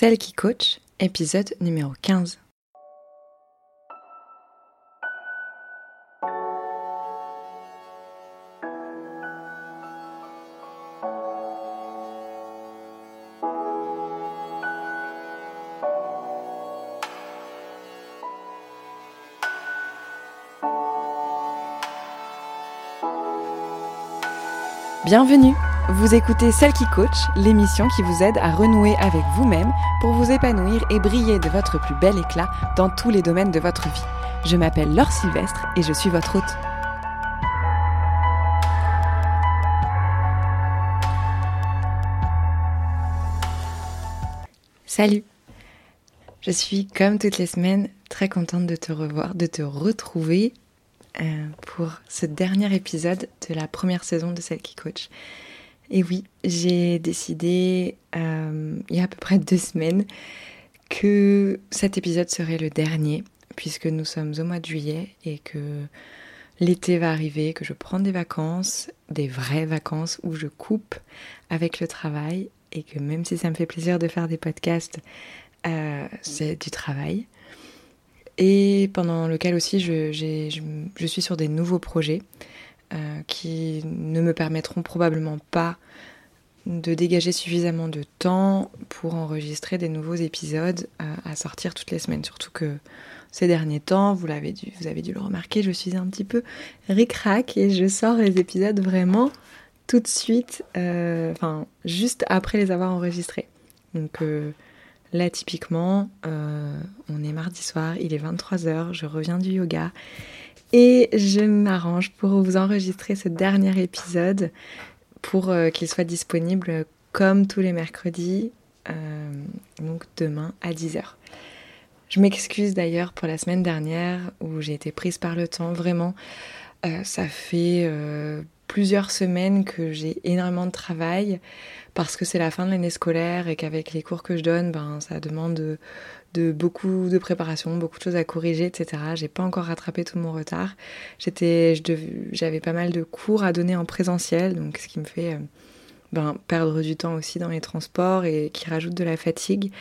Celle qui coach, épisode numéro 15. Bienvenue Vous écoutez Celle qui coach, l'émission qui vous aide à renouer avec vous-même pour vous épanouir et briller de votre plus bel éclat dans tous les domaines de votre vie. Je m'appelle Laure Sylvestre et je suis votre hôte. Salut Je suis comme toutes les semaines très contente de te revoir, de te retrouver euh, pour ce dernier épisode de la première saison de Celle qui coach. Et oui, j'ai décidé euh, il y a à peu près deux semaines que cet épisode serait le dernier, puisque nous sommes au mois de juillet et que l'été va arriver, que je prends des vacances, des vraies vacances où je coupe avec le travail et que même si ça me fait plaisir de faire des podcasts, euh, c'est du travail. Et pendant lequel aussi je, je, suis sur des nouveaux projets euh, qui ne me permettront probablement pas de dégager suffisamment de temps pour enregistrer des nouveaux épisodes euh, à sortir toutes les semaines. Surtout que ces derniers temps, vous, l'avez dû, vous avez dû le remarquer, je suis un petit peu ric-rac et je sors les épisodes vraiment tout de suite, euh, enfin juste après les avoir enregistrés. Donc Là, typiquement, on est mardi soir, il est 23h, je reviens du yoga et je m'arrange pour vous enregistrer ce dernier épisode pour euh, qu'il soit disponible comme tous les mercredis, euh, donc demain à 10h. Je m'excuse d'ailleurs pour la semaine dernière où j'ai été prise par le temps, vraiment. ça fait plusieurs semaines que j'ai énormément de travail parce que c'est la fin de l'année scolaire et qu'avec les cours que je donne, ben, ça demande de, beaucoup de préparation, beaucoup de choses à corriger, etc. J'ai pas encore rattrapé tout mon retard. J'étais, j'avais pas mal de cours à donner en présentiel, donc ce qui me fait euh, ben, perdre du temps aussi dans les transports et qui rajoute de la fatigue.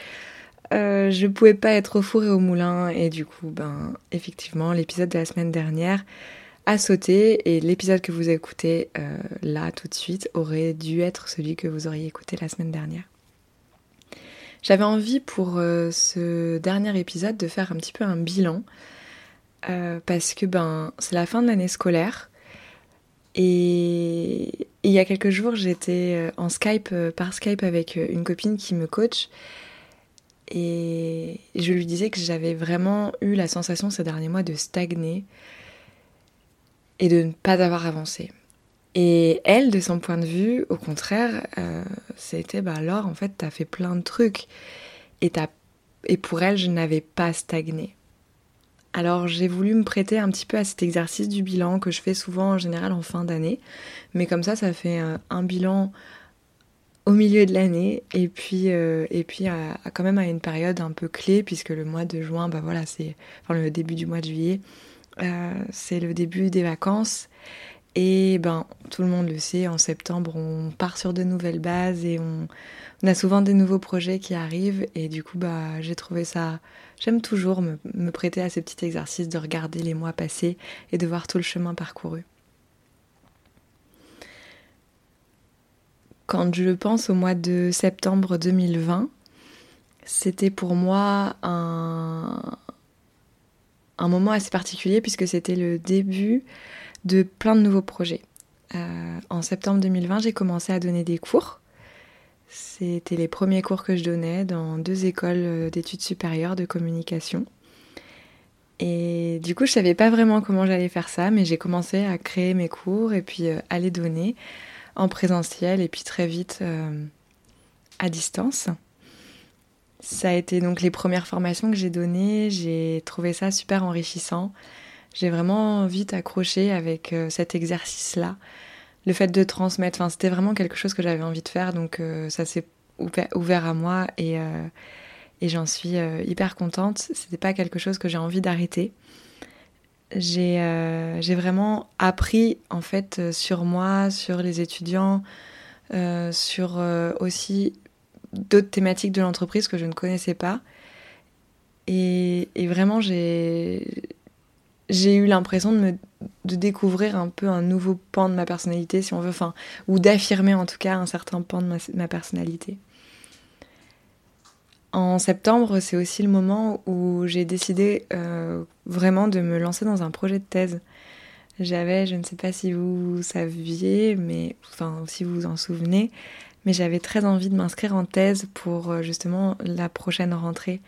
Euh, je pouvais pas être au four et au moulin et du coup, ben, effectivement, l'épisode de la semaine dernière, à sauter et l'épisode que vous écoutez euh, là tout de suite aurait dû être celui que vous auriez écouté la semaine dernière. J'avais envie pour euh, ce dernier épisode de faire un petit peu un bilan euh, parce que ben c'est la fin de l'année scolaire et il y a quelques jours j'étais en Skype par Skype avec une copine qui me coach et je lui disais que j'avais vraiment eu la sensation ces derniers mois de stagner et de ne pas avoir avancé. Et elle, de son point de vue, au contraire, euh, c'était bah alors en fait t'as fait plein de trucs et et pour elle je n'avais pas stagné. Alors j'ai voulu me prêter un petit peu à cet exercice du bilan que je fais souvent en général en fin d'année, mais comme ça ça fait euh, un, bilan au milieu de l'année et puis euh, et puis quand même à une période un peu clé puisque le mois de juin bah voilà c'est enfin le début du mois de juillet c'est le début des vacances. Et ben, tout le monde le sait, en septembre, on part sur de nouvelles bases et on, a souvent des nouveaux projets qui arrivent. Et du coup, bah, j'ai trouvé ça. J'aime toujours me, prêter à ces petits exercices de regarder les mois passés et de voir tout le chemin parcouru. Quand je pense au mois de septembre 2020, c'était pour moi un moment assez particulier puisque c'était le début de plein de nouveaux projets. Euh, en septembre 2020, j'ai commencé à donner des cours. C'était les premiers cours que je donnais dans deux écoles euh, d'études supérieures de communication. Et du coup, je savais pas vraiment comment j'allais faire ça, mais j'ai commencé à créer mes cours et puis euh, à les donner en présentiel et puis très vite à distance. Ça a été donc les premières formations que j'ai données. J'ai trouvé ça super enrichissant. J'ai vraiment vite accroché avec euh, cet exercice-là. Le fait de transmettre, c'était vraiment quelque chose que j'avais envie de faire. Donc euh, ça s'est ouvert à moi et, euh, et j'en suis hyper contente. C'était pas quelque chose que j'ai envie d'arrêter. J'ai vraiment appris en fait sur moi, sur les étudiants, sur aussi d'autres thématiques de l'entreprise que je ne connaissais pas. Et, vraiment, j'ai eu l'impression de, me, découvrir un peu un nouveau pan de ma personnalité, si on veut, enfin, ou d'affirmer en tout cas un certain pan de ma, personnalité. En septembre, c'est aussi le moment où j'ai décidé euh, vraiment de me lancer dans un projet de thèse. J'avais, je ne sais pas si vous saviez, mais enfin si vous vous en souvenez, mais j'avais très envie de m'inscrire en thèse pour euh, justement la prochaine rentrée.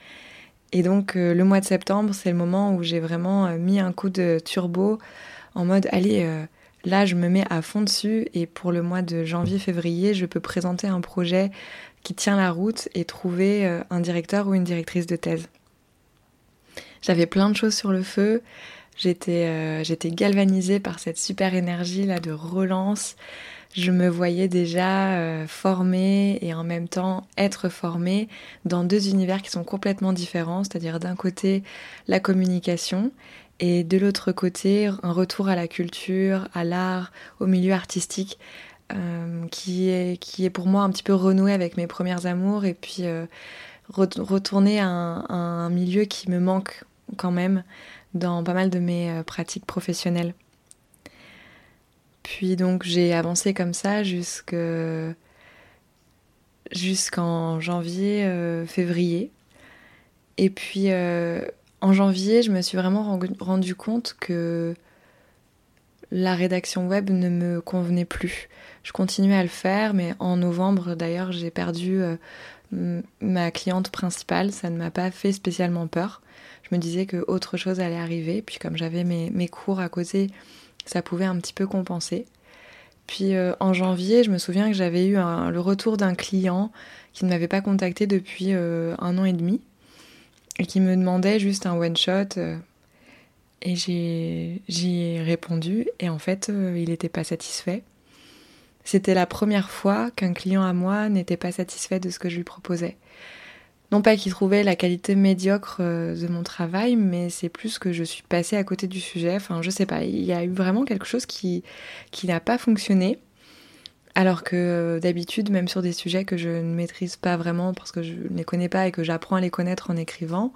Et donc euh, le mois de septembre, c'est le moment où j'ai vraiment euh, mis un coup de turbo en mode allez, là je me mets à fond dessus et pour le mois de janvier-février, je peux présenter un projet qui tient la route et trouver un directeur ou une directrice de thèse. J'avais plein de choses sur le feu. J'étais euh, j'étais galvanisée par cette super énergie là de relance. Je me voyais déjà euh, formée et en même temps être formée dans deux univers qui sont complètement différents, c'est-à-dire d'un côté la communication et de l'autre côté un retour à la culture, à l'art, au milieu artistique. Euh, qui, est, qui est pour moi un petit peu renoué avec mes premières amours et puis retourner à un, milieu qui me manque quand même dans pas mal de mes euh, pratiques professionnelles. Puis donc j'ai avancé comme ça jusqu'en janvier, euh, février. Et puis euh, en janvier, je me suis vraiment rendu compte que la rédaction web ne me convenait plus. Je continuais à le faire, mais en novembre d'ailleurs, j'ai perdu ma cliente principale. Ça ne m'a pas fait spécialement peur je me disais que autre chose allait arriver. Puis comme j'avais mes, cours à côté, ça pouvait un petit peu compenser. Puis euh, en janvier, je me souviens que j'avais eu le retour d'un client qui ne m'avait pas contacté depuis euh, un an et demi et qui me demandait juste un one shot. Euh, et j'y ai répondu et en fait, il n'était pas satisfait. C'était la première fois qu'un client à moi n'était pas satisfait de ce que je lui proposais. Non pas qu'il trouvait la qualité médiocre euh, de mon travail, mais c'est plus que je suis passée à côté du sujet. Enfin, je sais pas, il y a eu vraiment quelque chose qui, qui n'a pas fonctionné. Alors que euh, d'habitude, même sur des sujets que je ne maîtrise pas vraiment parce que je ne les connais pas et que j'apprends à les connaître en écrivant,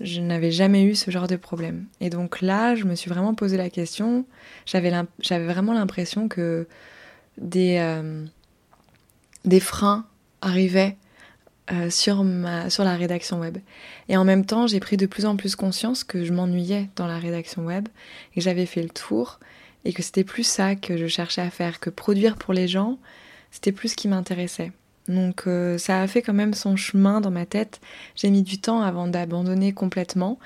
je n'avais jamais eu ce genre de problème. Et donc là, je me suis vraiment posé la question. J'avais vraiment l'impression que des, euh, des freins arrivaient euh, sur, ma, sur la rédaction web. Et en même temps, j'ai pris de plus en plus conscience que je m'ennuyais dans la rédaction web et que j'avais fait le tour et que c'était plus ça que je cherchais à faire, que produire pour les gens, c'était plus ce qui m'intéressait. Donc euh, ça a fait quand même son chemin dans ma tête. J'ai mis du temps avant d'abandonner complètement.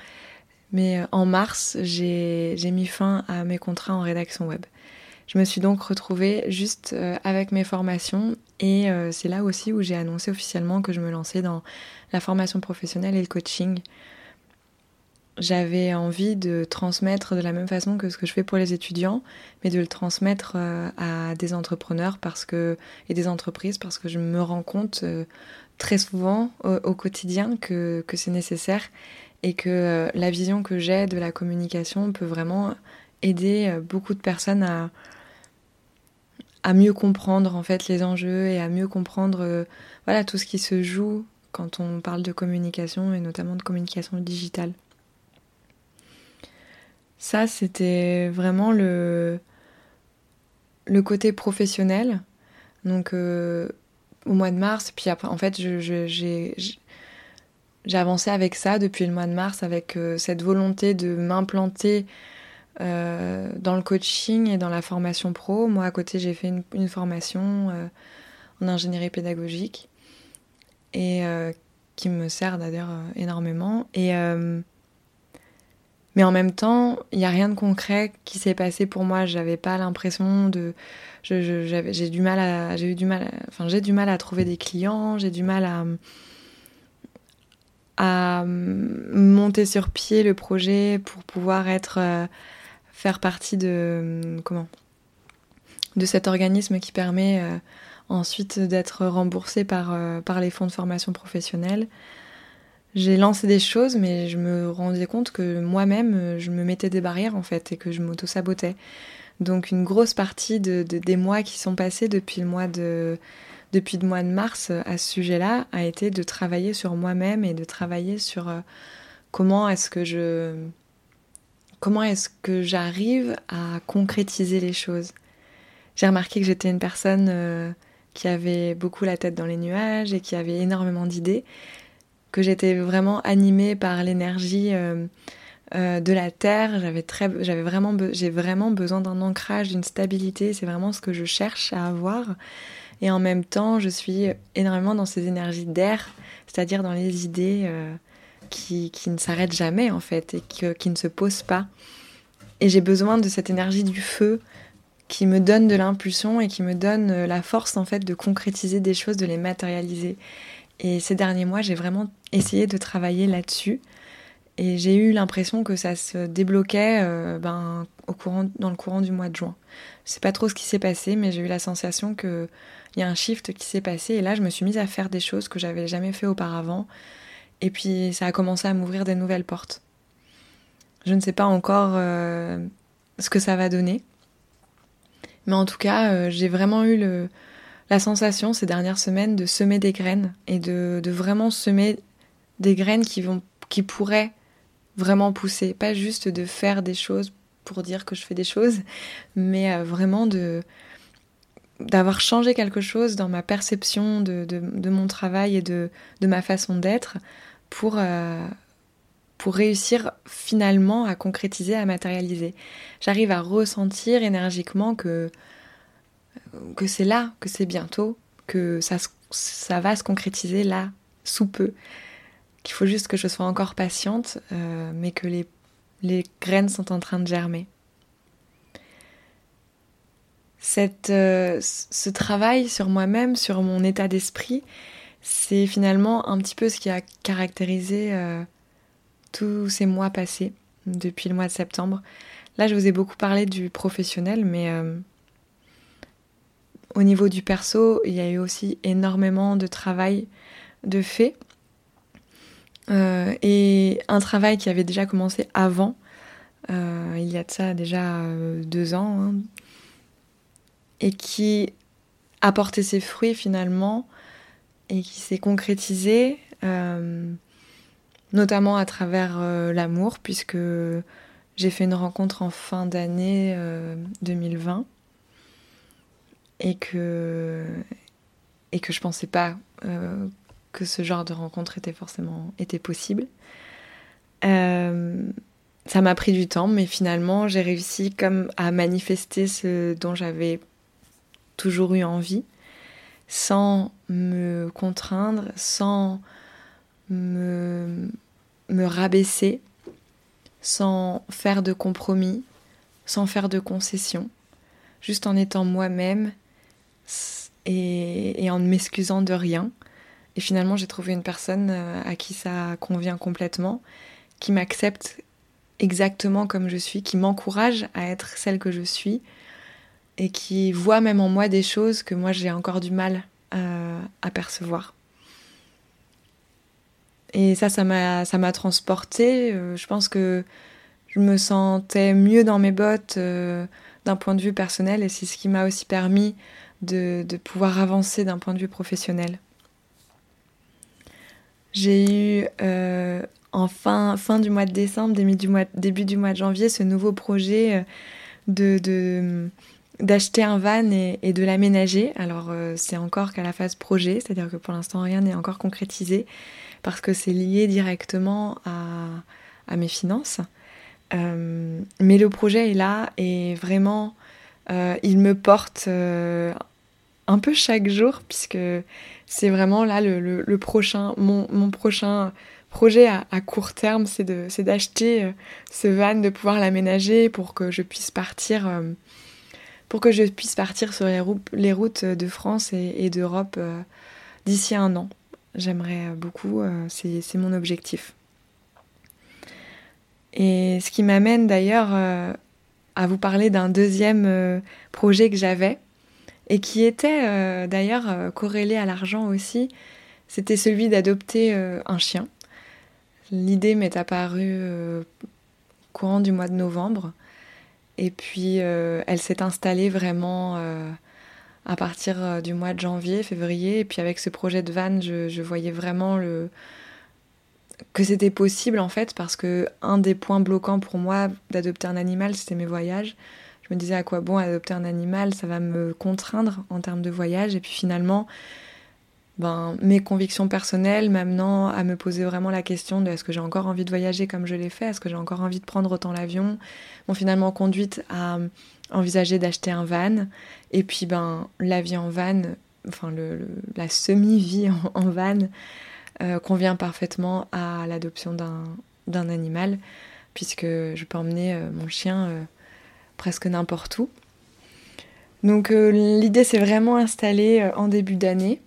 Mais euh, en mars, j'ai mis fin à mes contrats en rédaction web. Je me suis donc retrouvée juste euh, avec mes formations et euh, c'est là aussi où j'ai annoncé officiellement que je me lançais dans la formation professionnelle et le coaching. J'avais envie de transmettre de la même façon que ce que je fais pour les étudiants, mais de le transmettre euh, à des entrepreneurs parce que, et des entreprises parce que je me rends compte très souvent au, quotidien que, que c'est nécessaire et que la vision que j'ai de la communication peut vraiment aider beaucoup de personnes à, à mieux comprendre en fait les enjeux et à mieux comprendre euh, voilà tout ce qui se joue quand on parle de communication et notamment de communication digitale. Ça c'était vraiment le le côté professionnel. Donc euh, au mois de mars, puis après en fait j'ai avancé avec ça depuis le mois de mars avec euh, cette volonté de m'implanter euh, dans le coaching et dans la formation pro. Moi, à côté, j'ai fait une, formation euh, en ingénierie pédagogique et euh, qui me sert d'ailleurs énormément. Et mais en même temps, il n'y a rien de concret qui s'est passé pour moi. J'avais pas l'impression de, j'ai du mal à, j'ai eu du mal, enfin j'ai du mal à trouver des clients, j'ai du mal à à monter sur pied le projet pour pouvoir être faire partie de comment de cet organisme qui permet euh, ensuite d'être remboursé par, euh, par les fonds de formation professionnelle. J'ai lancé des choses, mais je me rendais compte que moi-même, je me mettais des barrières en fait et que je m'auto-sabotais. Donc une grosse partie de, des mois qui sont passés depuis le mois de, depuis le mois de mars à ce sujet-là a été de travailler sur moi-même et de travailler sur comment est-ce que je comment est-ce que j'arrive à concrétiser les choses? J'ai remarqué que j'étais une personne qui avait beaucoup la tête dans les nuages et qui avait énormément d'idées, que j'étais vraiment animée par l'énergie euh, euh, de la terre. J'avais très, j'avais vraiment, j'ai vraiment besoin d'un ancrage, d'une stabilité. C'est vraiment ce que je cherche à avoir. Et en même temps, je suis énormément dans ces énergies d'air, c'est-à-dire dans les idées euh, qui, qui, ne s'arrêtent jamais en fait et qui, qui ne se posent pas. Et j'ai besoin de cette énergie du feu qui me donne de l'impulsion et qui me donne euh, la force en fait de concrétiser des choses, de les matérialiser. Et ces derniers mois, j'ai vraiment essayé de travailler là-dessus. Et j'ai eu l'impression que ça se débloquait euh, ben, au courant, dans le courant du mois de juin. Je sais pas trop ce qui s'est passé, mais j'ai eu la sensation qu'il y a un shift qui s'est passé. Et là, je me suis mise à faire des choses que j'avais jamais fait auparavant. Et puis, ça a commencé à m'ouvrir des nouvelles portes. Je ne sais pas encore euh, ce que ça va donner. Mais en tout cas, euh, j'ai vraiment eu la sensation ces dernières semaines de semer des graines et de, vraiment semer des graines qui, vont, qui pourraient vraiment pousser. Pas juste de faire des choses pour dire que je fais des choses, mais euh, vraiment d'avoir changé quelque chose dans ma perception de, mon travail et de ma façon d'être pour, euh, pour réussir finalement à concrétiser, à matérialiser. J'arrive à ressentir énergiquement que, que c'est là, que c'est bientôt, que ça, ça va se concrétiser là, sous peu. Qu'il faut juste que je sois encore patiente, euh, mais que les, les, graines sont en train de germer. Cette, euh, ce travail sur moi-même, sur mon état d'esprit, c'est finalement un petit peu ce qui a caractérisé euh, tous ces mois passés, depuis le mois de septembre. Là, je vous ai beaucoup parlé du professionnel, mais euh, au niveau du perso, il y a eu aussi énormément de travail de fait. Euh, et un travail qui avait déjà commencé avant, il y a de ça déjà deux ans, hein, et qui a porté ses fruits finalement, et qui s'est concrétisé notamment à travers euh, l'amour, puisque j'ai fait une rencontre en fin d'année 2020 euh, et que, et que je pensais pas euh, que ce genre de rencontre était forcément possible. ça m'a pris du temps, mais finalement j'ai réussi comme à manifester ce dont j'avais toujours eu envie, sans me contraindre, sans me, me rabaisser sans faire de compromis, sans faire de concessions, juste en étant moi-même et, en ne m'excusant de rien. Et finalement, j'ai trouvé une personne euh, à qui ça convient complètement, qui m'accepte exactement comme je suis, qui m'encourage à être celle que je suis et qui voit même en moi des choses que moi j'ai encore du mal euh, à percevoir. Et ça, ça m'a, ça m'a transporté. Euh, je pense que je me sentais mieux dans mes bottes euh, d'un point de vue personnel et c'est ce qui m'a aussi permis de, de pouvoir avancer d'un point de vue professionnel. J'ai eu en fin, fin, du mois de décembre, début du mois, début du mois de janvier, ce nouveau projet de, de d'acheter un van et, de l'aménager. Alors c'est encore qu'à la phase projet, c'est-à-dire que pour l'instant rien n'est encore concrétisé parce que c'est lié directement à, mes finances. Euh, mais le projet est là et vraiment, euh, il me porte euh, un peu chaque jour puisque c'est vraiment là le, prochain, mon, prochain projet à, court terme, c'est d'acheter ce van, de pouvoir l'aménager pour que je puisse partir, pour que je puisse partir sur les, routes de France et, d'Europe d'ici un an. J'aimerais beaucoup, euh, c'est mon objectif. Et ce qui m'amène d'ailleurs euh, à vous parler d'un deuxième euh, projet que j'avais et qui était d'ailleurs corrélé à l'argent aussi, c'était celui d'adopter un chien. L'idée m'est apparue courant du mois de novembre et puis elle s'est installée vraiment à partir du mois de janvier, février. Et puis avec ce projet de van, je, voyais vraiment le que c'était possible en fait parce que un des points bloquants pour moi d'adopter un animal c'était mes voyages. Je me disais à quoi bon adopter un animal? Ça va me contraindre en termes de voyage. Et puis finalement ben, mes convictions personnelles m'amenant à me poser vraiment la question de est-ce que j'ai encore envie de voyager comme je l'ai fait, est-ce que j'ai encore envie de prendre autant l'avion, m'ont finalement conduite à envisager d'acheter un van. Et puis ben, la vie en van, enfin la semi-vie en, van, euh, convient parfaitement à l'adoption d'un animal, puisque je peux emmener euh, mon chien euh, presque n'importe où. Donc l'idée s'est vraiment installée en début d'année.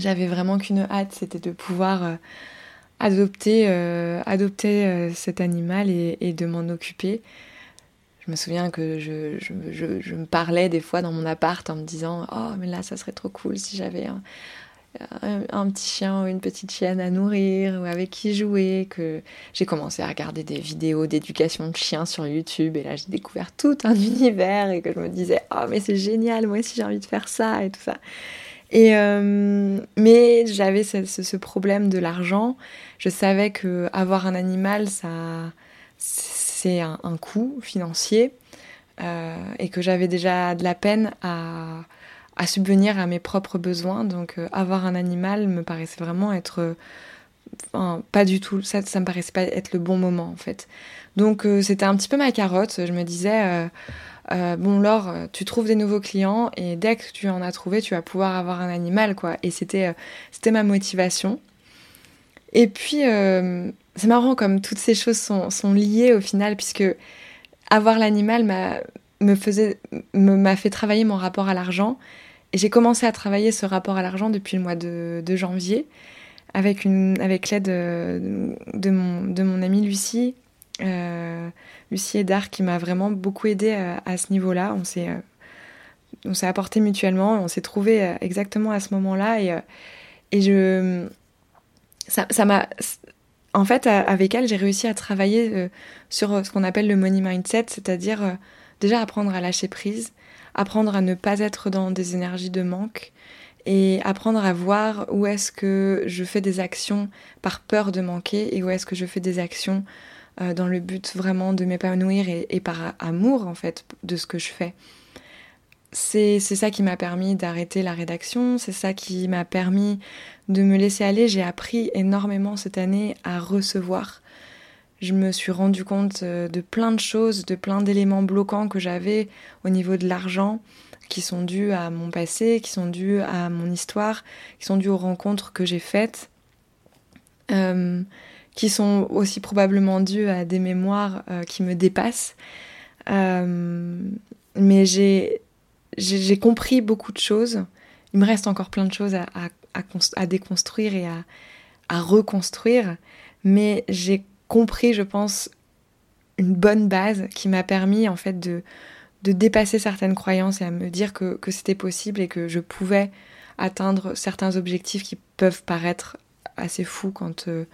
J'avais vraiment qu'une hâte, c'était de pouvoir euh, adopter, euh, adopter euh, cet animal et, de m'en occuper. Je me souviens que je, me parlais des fois dans mon appart en me disant Oh, mais là, ça serait trop cool si j'avais un, petit chien ou une petite chienne à nourrir ou avec qui jouer. Que j'ai commencé à regarder des vidéos d'éducation de chiens sur YouTube et là, j'ai découvert tout un univers et que je me disais Oh, mais c'est génial, moi aussi j'ai envie de faire ça et tout ça. Et euh, mais j'avais ce, problème de l'argent. Je savais que avoir un animal, ça, c'est un, coût financier, euh, et que j'avais déjà de la peine à, à, subvenir à mes propres besoins. Donc, euh, avoir un animal me paraissait vraiment être, pas du tout. Ça, ça me paraissait pas être le bon moment en fait. Donc, euh, c'était un petit peu ma carotte. Je me disais euh, bon Laure, euh, tu trouves des nouveaux clients et dès que tu en as trouvé, tu vas pouvoir avoir un animal quoi. Et c'était euh, ma motivation. Et puis c'est marrant comme toutes ces choses sont, sont, liées au final puisque avoir l'animal m'a me faisait m'a fait travailler mon rapport à l'argent et j'ai commencé à travailler ce rapport à l'argent depuis le mois de janvier avec une avec l'aide de, de, mon de mon amie Lucie euh, Lucie Edard qui m'a vraiment beaucoup aidée euh, à, ce niveau-là. On s'est, euh, on s'est apporté mutuellement, on s'est trouvé exactement à ce moment-là et, et je, ça, m'a, en fait, avec elle, j'ai réussi à travailler sur ce qu'on appelle le money mindset, c'est-à-dire déjà apprendre à lâcher prise, apprendre à ne pas être dans des énergies de manque et apprendre à voir où est-ce que je fais des actions par peur de manquer et où est-ce que je fais des actions euh, dans le but vraiment de m'épanouir et, par amour en fait de ce que je fais. C'est ça qui m'a permis d'arrêter la rédaction, c'est ça qui m'a permis de me laisser aller. J'ai appris énormément cette année à recevoir. Je me suis rendu compte euh, de plein de choses, de plein d'éléments bloquants que j'avais au niveau de l'argent, qui sont dus à mon passé, qui sont dus à mon histoire, qui sont dus aux rencontres que j'ai faites. Euh, qui sont aussi probablement dus à des mémoires euh, qui me dépassent. Mais j'ai, j'ai, compris beaucoup de choses. Il me reste encore plein de choses à, à, à, déconstruire et à, à reconstruire. Mais j'ai compris, je pense, une bonne base qui m'a permis en fait de, de dépasser certaines croyances et à me dire que, que c'était possible et que je pouvais atteindre certains objectifs qui peuvent paraître assez fous quand euh,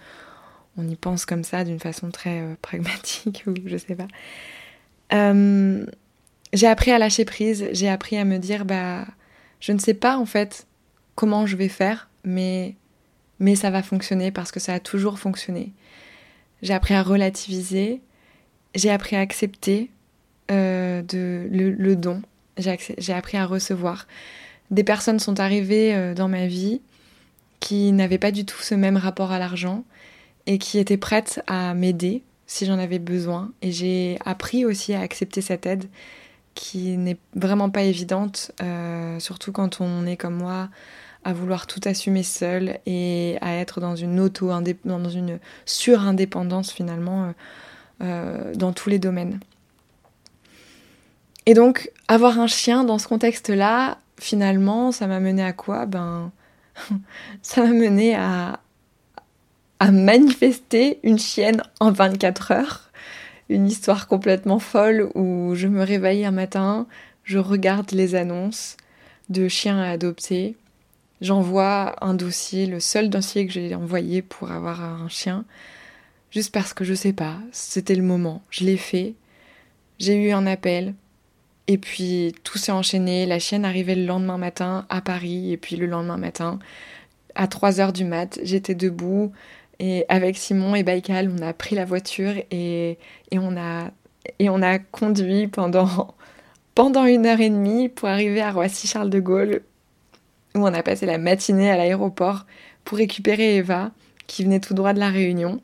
on y pense comme ça d'une façon très euh, pragmatique ou je sais pas. Euh, j'ai appris à lâcher prise, j'ai appris à me dire bah je ne sais pas en fait comment je vais faire, mais mais ça va fonctionner parce que ça a toujours fonctionné. J'ai appris à relativiser, j'ai appris à accepter euh, de, le, don, j'ai appris à recevoir. Des personnes sont arrivées dans ma vie qui n'avaient pas du tout ce même rapport à l'argent, et qui était prête à m'aider si j'en avais besoin. Et j'ai appris aussi à accepter cette aide qui n'est vraiment pas évidente, euh, surtout quand on est comme moi à vouloir tout assumer seul et à être dans une auto dans une surindépendance finalement euh, euh, dans tous les domaines. Et donc avoir un chien dans ce contexte-là, finalement, ça m'a mené à quoi? Ben ça m'a mené à, à manifester une chienne en 24 heures. Une histoire complètement folle où je me réveille un matin, je regarde les annonces de chiens à adopter. J'envoie un dossier, le seul dossier que j'ai envoyé pour avoir un chien, juste parce que je sais pas, c'était le moment. Je l'ai fait. J'ai eu un appel. Et puis tout s'est enchaîné. La chienne arrivait le lendemain matin à Paris. Et puis le lendemain matin, à 3 heures du mat, j'étais debout. Et avec Simon et Baïkal, on a pris la voiture et, et, on, a, et on a conduit pendant, pendant une heure et demie pour arriver à Roissy-Charles de Gaulle, on a passé la matinée à l'aéroport pour récupérer Eva, qui venait tout droit de la Réunion.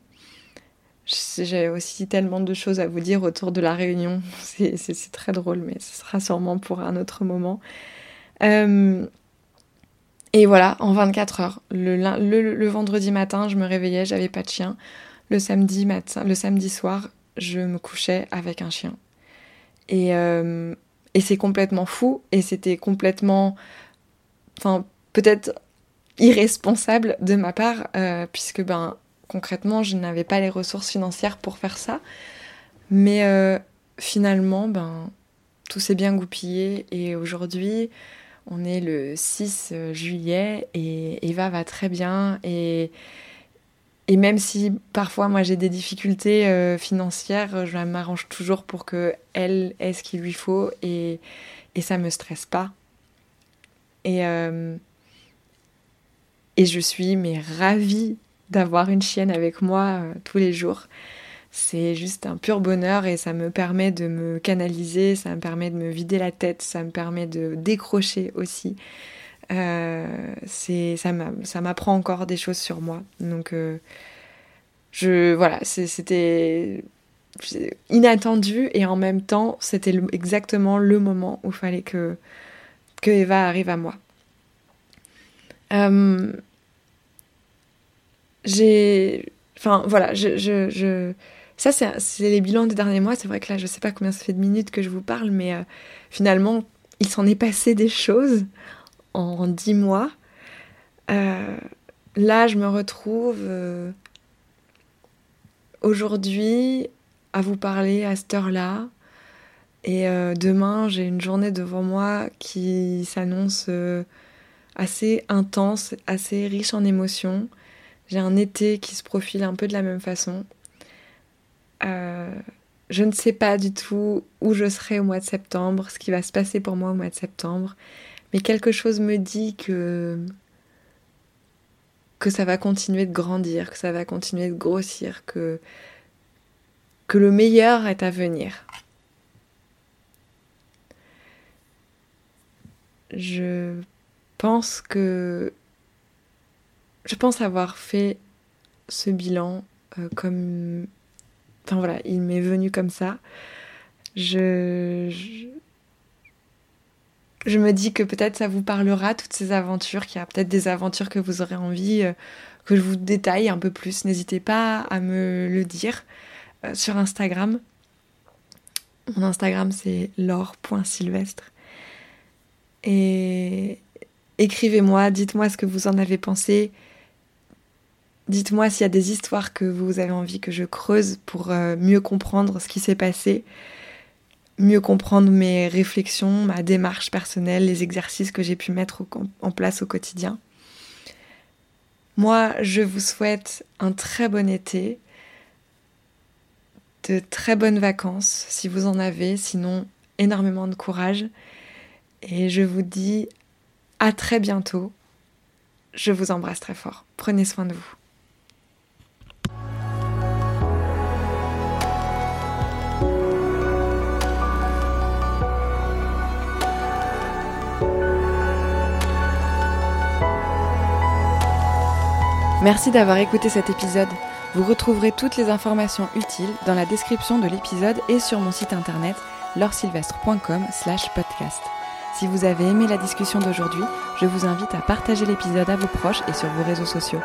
J'ai aussi tellement de choses à vous dire autour de la Réunion. C'est très drôle, mais ce sera sûrement pour un autre moment. Euh, et voilà, en 24 heures. Le, le, vendredi matin, je me réveillais, j'avais pas de chien. Le samedi, matin, le samedi soir, je me couchais avec un chien. Et, euh, et c'est complètement fou. Et c'était complètement. Enfin, peut-être irresponsable de ma part, euh, puisque ben concrètement, je n'avais pas les ressources financières pour faire ça. Mais euh, finalement, ben, tout s'est bien goupillé et aujourd'hui, on est le 6 euh, juillet et Eva va très bien et, et même si parfois moi j'ai des difficultés financières, je m'arrange toujours pour que elle ait ce qu'il lui faut et, et ça me stresse pas. Et, et je suis mais ravie d'avoir une chienne avec moi euh, tous les jours. C'est juste un pur bonheur et ça me permet de me canaliser, ça me permet de me vider la tête, ça me permet de décrocher aussi. Euh, ça m'apprend encore des choses sur moi. Donc euh, je voilà, c'était inattendu et en même temps c'était exactement le moment où il fallait que que Eva arrive à moi. Euh, j'ai. Enfin, voilà, je. je. Ça, c'est les bilans des derniers mois. C'est vrai que là, je sais pas combien ça fait de minutes que je vous parle, mais euh, finalement, il s'en est passé des choses en dix mois. Euh, là, je me retrouve aujourd'hui à vous parler à cette heure-là. Et demain, j'ai une journée devant moi qui s'annonce assez intense, assez riche en émotions. J'ai un été qui se profile un peu de la même façon. Euh, je ne sais pas du tout où je serai au mois de septembre, ce qui va se passer pour moi au mois de septembre, mais quelque chose me dit que ça va continuer de grandir, que ça va continuer de grossir, que le meilleur est à venir. Je pense que je pense avoir fait ce bilan euh, comme. Enfin voilà, il m'est venu comme ça. Je, je, me dis que peut-être ça vous parlera, toutes ces aventures, qu'il y a peut-être des aventures que vous aurez envie euh, que je vous détaille un peu plus. N'hésitez pas à me le dire euh, sur Instagram. Mon Instagram c'est laure.sylvestre. Et écrivez-moi, dites-moi ce que vous en avez pensé. Dites-moi s'il y a des histoires que vous avez envie que je creuse pour euh, mieux comprendre ce qui s'est passé, mieux comprendre mes réflexions, ma démarche personnelle, les exercices que j'ai pu mettre en place au quotidien. Moi, je vous souhaite un très bon été, de très bonnes vacances si vous en avez, sinon énormément de courage. Et je vous dis à très bientôt. Je vous embrasse très fort. Prenez soin de vous. Merci d'avoir écouté cet épisode. Vous retrouverez toutes les informations utiles dans la description de l'épisode et sur mon site internet laursylvestre.com slash podcast. Si vous avez aimé la discussion d'aujourd'hui, je vous invite à partager l'épisode à vos proches et sur vos réseaux sociaux.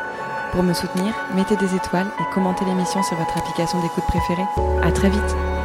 Pour me soutenir, mettez des étoiles et commentez l'émission sur votre application d'écoute préférée. À très vite!